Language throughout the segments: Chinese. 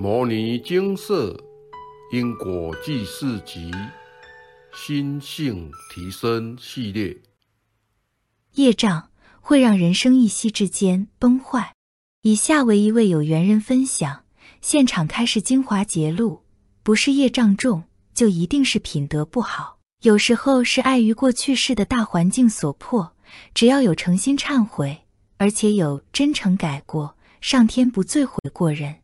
摩尼精舍因果记事集心性提升系列，业障会让人生一息之间崩坏。以下为一位有缘人分享：现场开示精华节录，不是业障重，就一定是品德不好。有时候是碍于过去世的大环境所迫，只要有诚心忏悔，而且有真诚改过，上天不罪悔过人。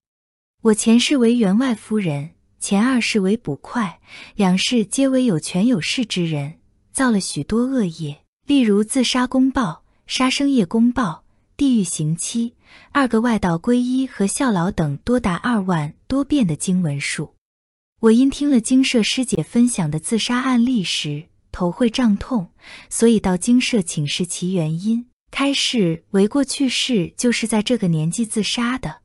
我前世为员外夫人，前二世为捕快，两世皆为有权有势之人，造了许多恶业，例如自杀公报、杀生业公报、地狱刑期、二个外道皈依和效劳等，多达二万多遍的经文数。我因听了精舍师姐分享的自杀案例时，头会胀痛，所以到精舍请示其原因。开示为过去世就是在这个年纪自杀的。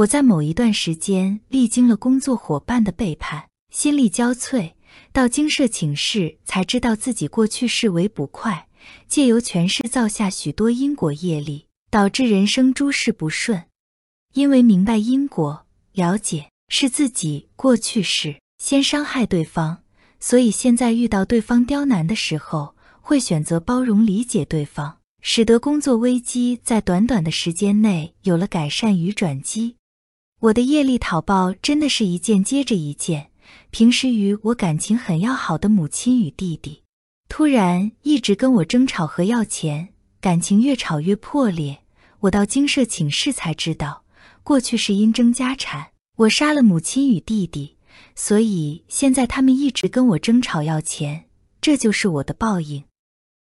我在某一段时间历经了工作伙伴的背叛，心力交瘁，到精舍请示，才知道自己过去世为捕快，借由权势造下许多因果业力，导致人生诸事不顺。因为明白因果，了解是自己过去世先伤害对方，所以现在遇到对方刁难的时候，会选择包容理解对方。使得工作危机在短短的时间内有了改善与转机。我的业力讨报真的是一件接着一件。平时与我感情很要好的母亲与弟弟，突然一直跟我争吵和要钱，感情越吵越破裂。我到精舍请示才知道，过去是因争家产，我杀了母亲与弟弟，所以现在他们一直跟我争吵要钱，这就是我的报应。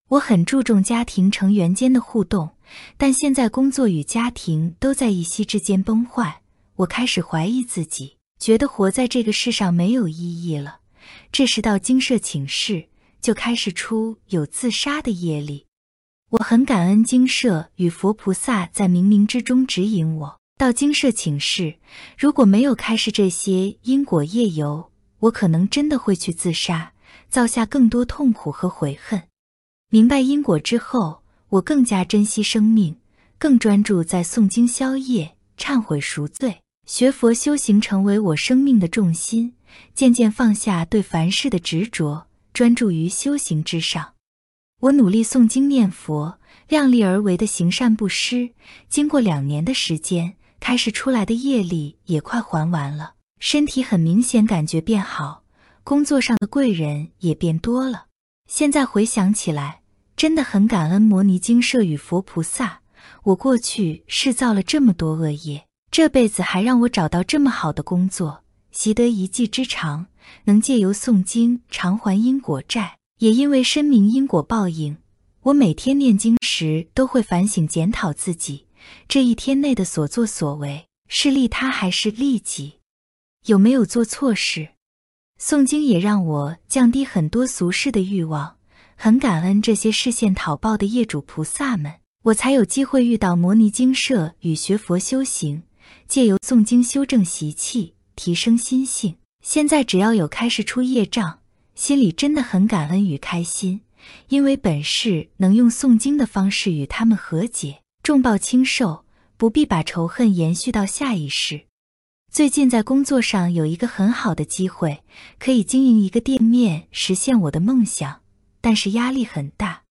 我很注重家庭成员间的互动，但现在工作与家庭都在一夕之间崩坏，我开始怀疑自己，觉得活在这个世上没有意义了。这时到精舍请示，就开始出有自杀的业力。我很感恩精舍与佛菩萨在冥冥之中指引我到精舍请示。如果没有开示这些因果业由，我可能真的会去自杀，造下更多痛苦和悔恨。明白因果之后，我更加珍惜生命，更专注在诵经消业、忏悔赎罪、学佛修行，成为我生命的重心。渐渐放下对凡事的执着，专注于修行之上。我努力诵经念佛，量力而为的行善布施。经过两年的时间，开始出来的业力也快还完了，身体很明显感觉变好，工作上的贵人也变多了。现在回想起来，真的很感恩摩尼精舍与佛菩萨。我过去是造了这么多恶业，这辈子还让我找到这么好的工作，习得一技之长，能借由诵经偿还因果债。也因为深明因果报应，我每天念经时都会反省检讨自己这一天内的所作所为，是利他还是利己，有没有做错事。诵经也让我降低很多俗世的欲望，很感恩这些视线讨报的业主菩萨们，我才有机会遇到摩尼精舍与学佛修行，借由诵经修正习气，提升心性。现在只要有开始出业障，心里真的很感恩与开心，因为本是能用诵经的方式与他们和解，重报轻受，不必把仇恨延续到下一世。最近在工作上有一个很好的机会，可以经营一个店面，实现我的梦想，但是压力很大。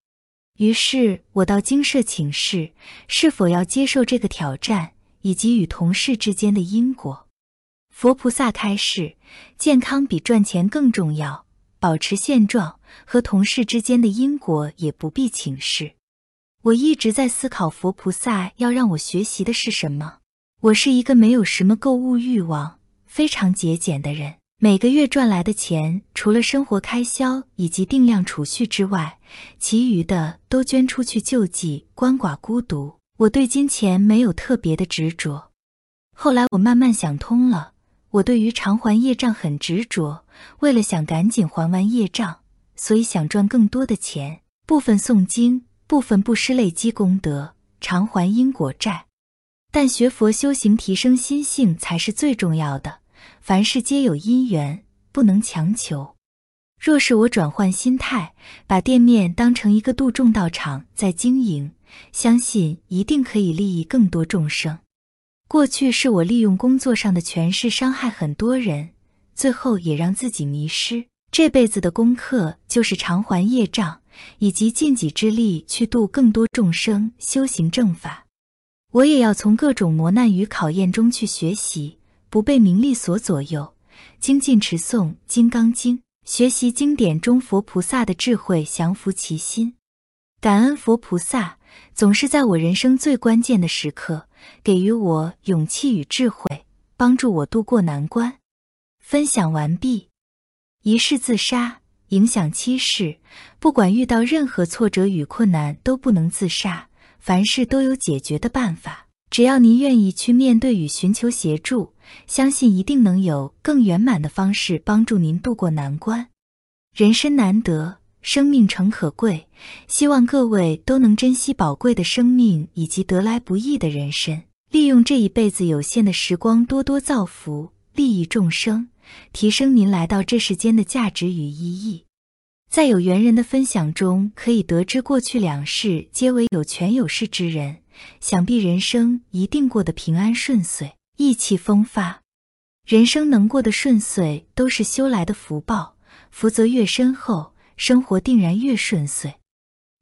于是我到精舍请示，是否要接受这个挑战，以及与同事之间的因果。佛菩萨开示：健康比赚钱更重要，保持现状和同事之间的因果也不必请示。我一直在思考，佛菩萨要让我学习的是什么。我是一个没有什么购物欲望、非常节俭的人。每个月赚来的钱，除了生活开销以及定量储蓄之外，其余的都捐出去救济鳏寡孤独。我对金钱没有特别的执着。后来我慢慢想通了，我对于偿还业障很执着。为了想赶紧还完业障，所以想赚更多的钱，部分诵经，部分布施，累积功德，偿还因果债。但学佛修行提升心性才是最重要的。凡事皆有因缘，不能强求。若是我转换心态，把店面当成一个度众道场在经营，相信一定可以利益更多众生。过去是我利用工作上的权势伤害很多人，最后也让自己迷失。这辈子的功课就是偿还业障，以及尽己之力去度更多众生修行正法。我也要从各种磨难与考验中去学习，不被名利所左右，精进持诵《金刚经》，学习经典中佛菩萨的智慧，降服其心。感恩佛菩萨，总是在我人生最关键的时刻，给予我勇气与智慧，帮助我度过难关。分享完毕。一世自杀，影响七世。不管遇到任何挫折与困难，都不能自杀。凡事都有解决的办法，只要您愿意去面对与寻求协助，相信一定能有更圆满的方式帮助您度过难关。人生难得。生命诚可贵，希望各位都能珍惜宝贵的生命以及得来不易的人生，利用这一辈子有限的时光，多多造福，利益众生，提升您来到这世间的价值与意义。在有缘人的分享中，可以得知过去两世皆为有权有势之人，想必人生一定过得平安顺遂，意气风发。人生能过得顺遂，都是修来的福报，福泽越深厚。生活定然越顺遂，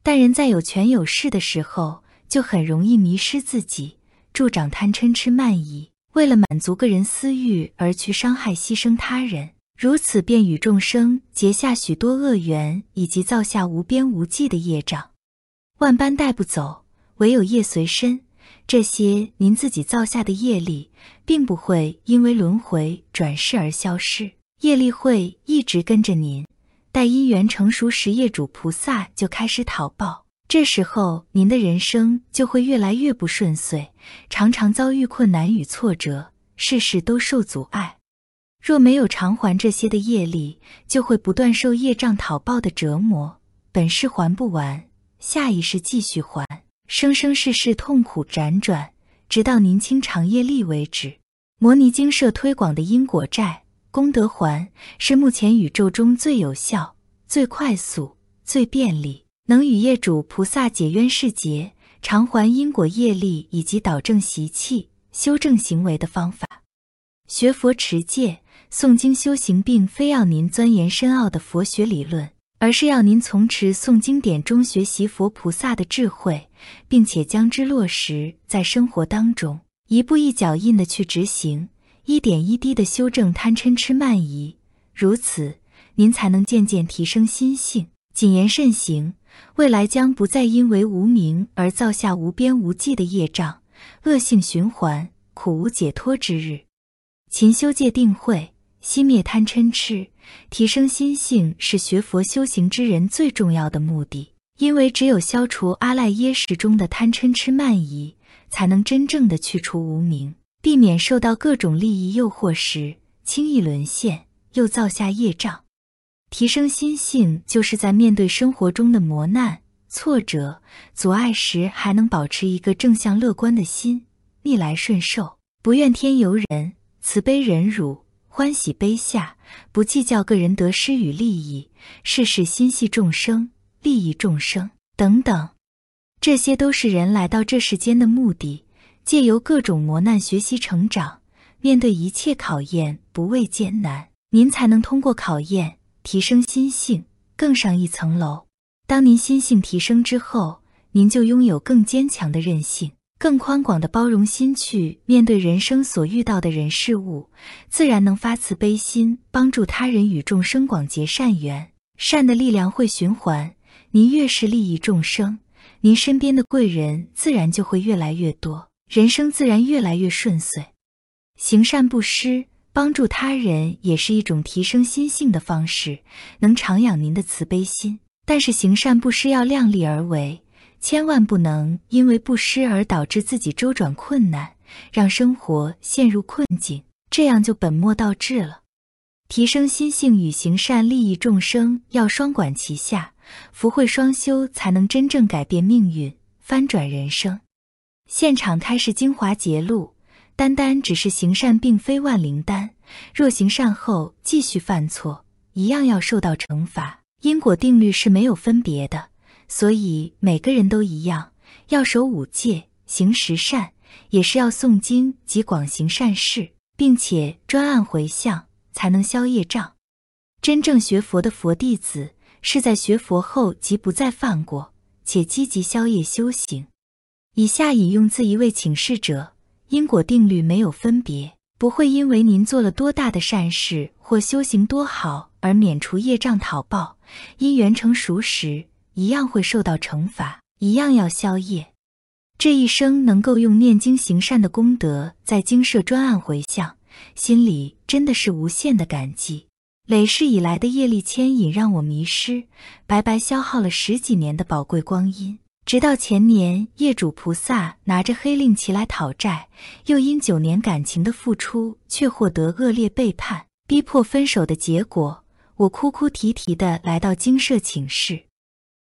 但人在有权有势的时候，就很容易迷失自己，助长贪嗔痴慢疑，为了满足个人私欲而去伤害牺牲他人，如此便与众生结下许多恶缘，以及造下无边无际的业障。万般带不走，唯有业随身。这些您自己造下的业力，并不会因为轮回转世而消失，业力会一直跟着您。待因缘成熟时，业主菩萨就开始讨报。这时候，您的人生就会越来越不顺遂，常常遭遇困难与挫折，事事都受阻碍。若没有偿还这些的业力，就会不断受业障讨报的折磨，本世还不完，下一世继续还，生生世世痛苦辗转，直到您清偿业力为止。摩尼经社推广的因果债。功德环是目前宇宙中最有效、最快速、最便利，能与业主菩萨解冤释结、偿还因果业力以及导正习气、修正行为的方法。学佛持戒、诵经修行，并非要您钻研深奥的佛学理论，而是要您从持诵经典中学习佛菩萨的智慧，并且将之落实在生活当中，一步一脚印的去执行。一点一滴的修正贪嗔痴慢疑，如此，您才能渐渐提升心性，谨言慎行，未来将不再因为无名而造下无边无际的业障，恶性循环，苦无解脱之日。勤修戒定慧，熄灭贪嗔痴，提升心性，是学佛修行之人最重要的目的。因为只有消除阿赖耶识中的贪嗔痴慢疑，才能真正的去除无名。避免受到各种利益诱惑时轻易沦陷，又造下业障。提升心性，就是在面对生活中的磨难、挫折、阻碍时，还能保持一个正向乐观的心，逆来顺受，不怨天尤人，慈悲忍辱，欢喜悲下，不计较个人得失与利益，事事心系众生，利益众生等等。这些都是人来到这世间的目的。借由各种磨难学习成长，面对一切考验不畏艰难，您才能通过考验提升心性，更上一层楼。当您心性提升之后，您就拥有更坚强的韧性，更宽广的包容心去面对人生所遇到的人事物，自然能发慈悲心，帮助他人与众生广结善缘。善的力量会循环，您越是利益众生，您身边的贵人自然就会越来越多。人生自然越来越顺遂，行善布施，帮助他人也是一种提升心性的方式，能常养您的慈悲心。但是行善布施要量力而为，千万不能因为布施而导致自己周转困难，让生活陷入困境，这样就本末倒置了。提升心性与行善利益众生要双管齐下，福慧双修，才能真正改变命运，翻转人生。现场开示精华节录：单单只是行善，并非万灵丹。若行善后继续犯错，一样要受到惩罚。因果定律是没有分别的，所以每个人都一样，要守五戒，行十善，也是要诵经及广行善事，并且专案回向，才能消业障。真正学佛的佛弟子，是在学佛后即不再犯过，且积极消业修行。以下引用自一位请示者：因果定律没有分别，不会因为您做了多大的善事或修行多好而免除业障讨报，因缘成熟时，一样会受到惩罚，一样要消业。这一生能够用念经行善的功德，在经社专案回向，心里真的是无限的感激。累世以来的业力牵引让我迷失，白白消耗了十几年的宝贵光阴。直到前年，业主菩萨拿着黑令旗来讨债，又因九年感情的付出却获得恶劣背叛、逼迫分手的结果，我哭哭啼啼的来到精舍请示。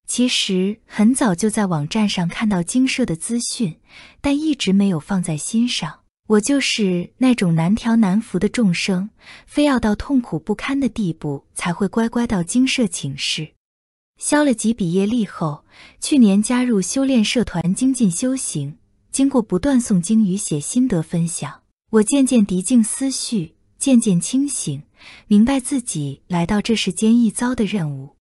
其实很早就在网站上看到精舍的资讯，但一直没有放在心上。我就是那种难调难服的众生，非要到痛苦不堪的地步才会乖乖到精舍请示。消了几笔业力后，去年加入修炼社团精进修行。经过不断诵经与写心得分享，我渐渐涤净思绪，渐渐清醒，明白自己来到这世间一遭的任务。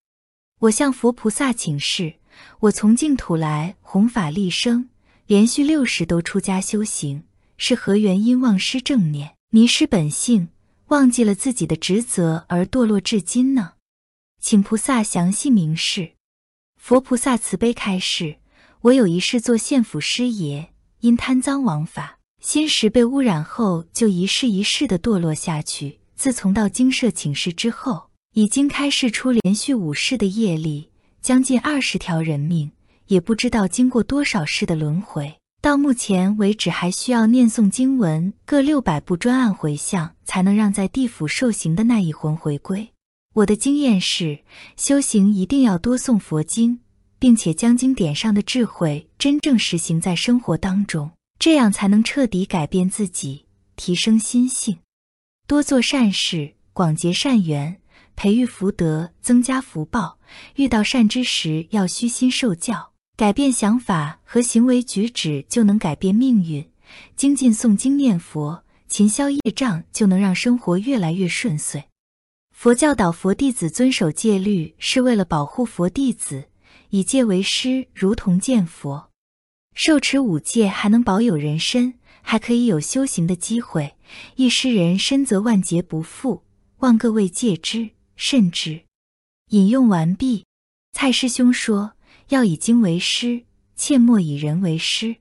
我向佛菩萨请示：我从净土来弘法利生，连续六十都出家修行。是何原因忘失正念，迷失本性，忘记了自己的职责而堕落至今呢？请菩萨详细明示。佛菩萨慈悲开示：我有一世做县府师爷，因贪赃枉法，心识被污染后，就一世一世的堕落下去。自从到精舍请示之后，已经开示出连续五世的业力，将近二十条人命，也不知道经过多少世的轮回。到目前为止，还需要念诵经文各六百部专案回向，才能让在地府受刑的那一魂回归。我的经验是，修行一定要多诵佛经，并且将经典上的智慧真正实行在生活当中，这样才能彻底改变自己，提升心性。多做善事，广结善缘，培育福德，增加福报。遇到善知识，要虚心受教。改变想法和行为举止就能改变命运，精进诵经念佛，勤消业障，就能让生活越来越顺遂。佛教导佛弟子遵守戒律，是为了保护佛弟子，以戒为师，如同见佛。受持五戒还能保有人身，还可以有修行的机会。一失人身，则万劫不复。望各位戒之，慎之。引用完毕。蔡师兄说。要以经为师，切莫以人为师。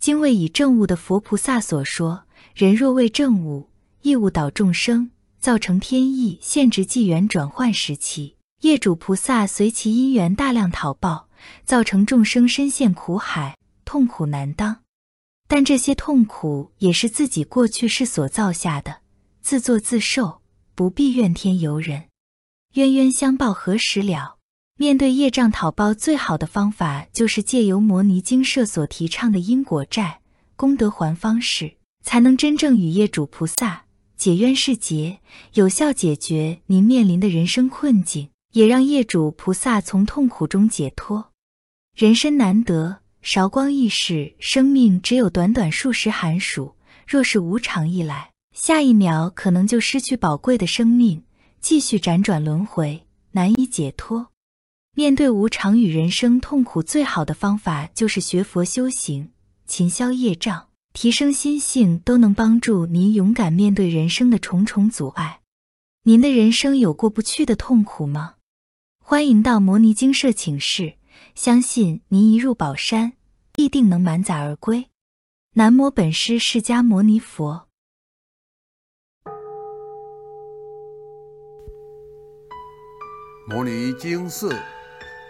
经为以正悟的佛菩萨所说，人若为正悟，亦误导众生，造成天意限制纪元转换时期，业主菩萨随其因缘大量讨报，造成众生深陷苦海，痛苦难当。但这些痛苦也是自己过去世所造下的，自作自受，不必怨天尤人。冤冤相报何时了？面对业障讨报，最好的方法就是借由摩尼经社所提倡的因果债、功德还方式，才能真正与业主菩萨解冤释结，有效解决您面临的人生困境，也让业主菩萨从痛苦中解脱。人生难得，韶光易逝，生命只有短短数十寒暑，若是无常一来，下一秒可能就失去宝贵的生命，继续辗转轮回，难以解脱。面对无常与人生痛苦，最好的方法就是学佛修行，勤消业障，提升心性，都能帮助您勇敢面对人生的重重阻碍。您的人生有过不去的痛苦吗？欢迎到摩尼精舍请示，相信您一入宝山，必定能满载而归。南无本师释迦牟尼佛。摩尼经舍。